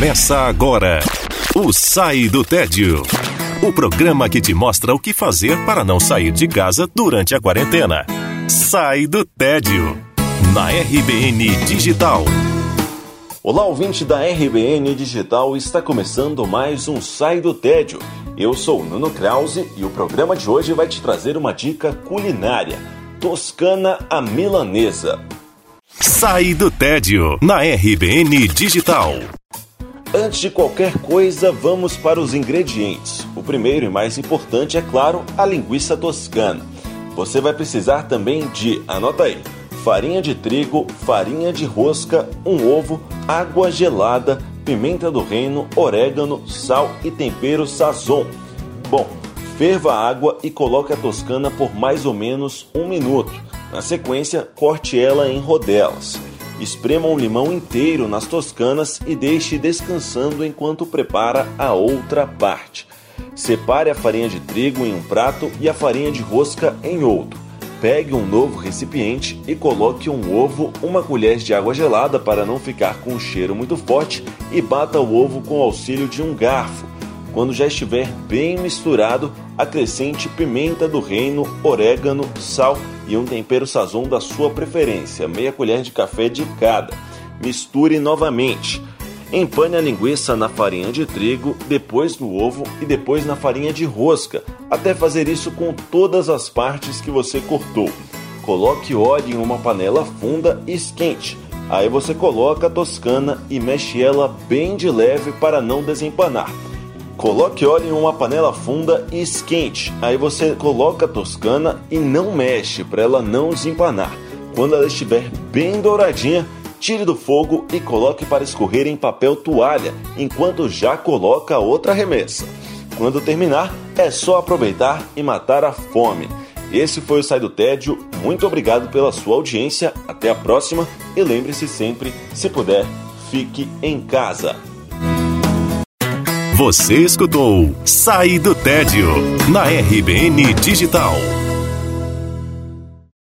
Começa agora o Sai do Tédio. O programa que te mostra o que fazer para não sair de casa durante a quarentena. Sai do Tédio. Na RBN Digital. Olá, ouvinte da RBN Digital, está começando mais um Sai do Tédio. Eu sou Nuno Krause e o programa de hoje vai te trazer uma dica culinária: Toscana a milanesa. Sai do Tédio na RBN Digital. Antes de qualquer coisa, vamos para os ingredientes. O primeiro e mais importante é, claro, a linguiça toscana. Você vai precisar também de, anota aí, farinha de trigo, farinha de rosca, um ovo, água gelada, pimenta do reino, orégano, sal e tempero sazon. Bom, ferva a água e coloque a toscana por mais ou menos um minuto. Na sequência, corte ela em rodelas. Esprema um limão inteiro nas toscanas e deixe descansando enquanto prepara a outra parte. Separe a farinha de trigo em um prato e a farinha de rosca em outro. Pegue um novo recipiente e coloque um ovo, uma colher de água gelada para não ficar com um cheiro muito forte e bata o ovo com o auxílio de um garfo. Quando já estiver bem misturado, acrescente pimenta do reino, orégano, sal e um tempero sazon da sua preferência, meia colher de café de cada. Misture novamente. Empane a linguiça na farinha de trigo, depois no ovo e depois na farinha de rosca, até fazer isso com todas as partes que você cortou. Coloque óleo em uma panela funda e esquente. Aí você coloca a toscana e mexe ela bem de leve para não desempanar. Coloque óleo em uma panela funda e esquente. Aí você coloca a toscana e não mexe para ela não desempanar. Quando ela estiver bem douradinha, tire do fogo e coloque para escorrer em papel toalha, enquanto já coloca outra remessa. Quando terminar, é só aproveitar e matar a fome. Esse foi o Sai do Tédio. Muito obrigado pela sua audiência. Até a próxima e lembre-se sempre, se puder, fique em casa. Você escutou Sai do Tédio na RBN Digital.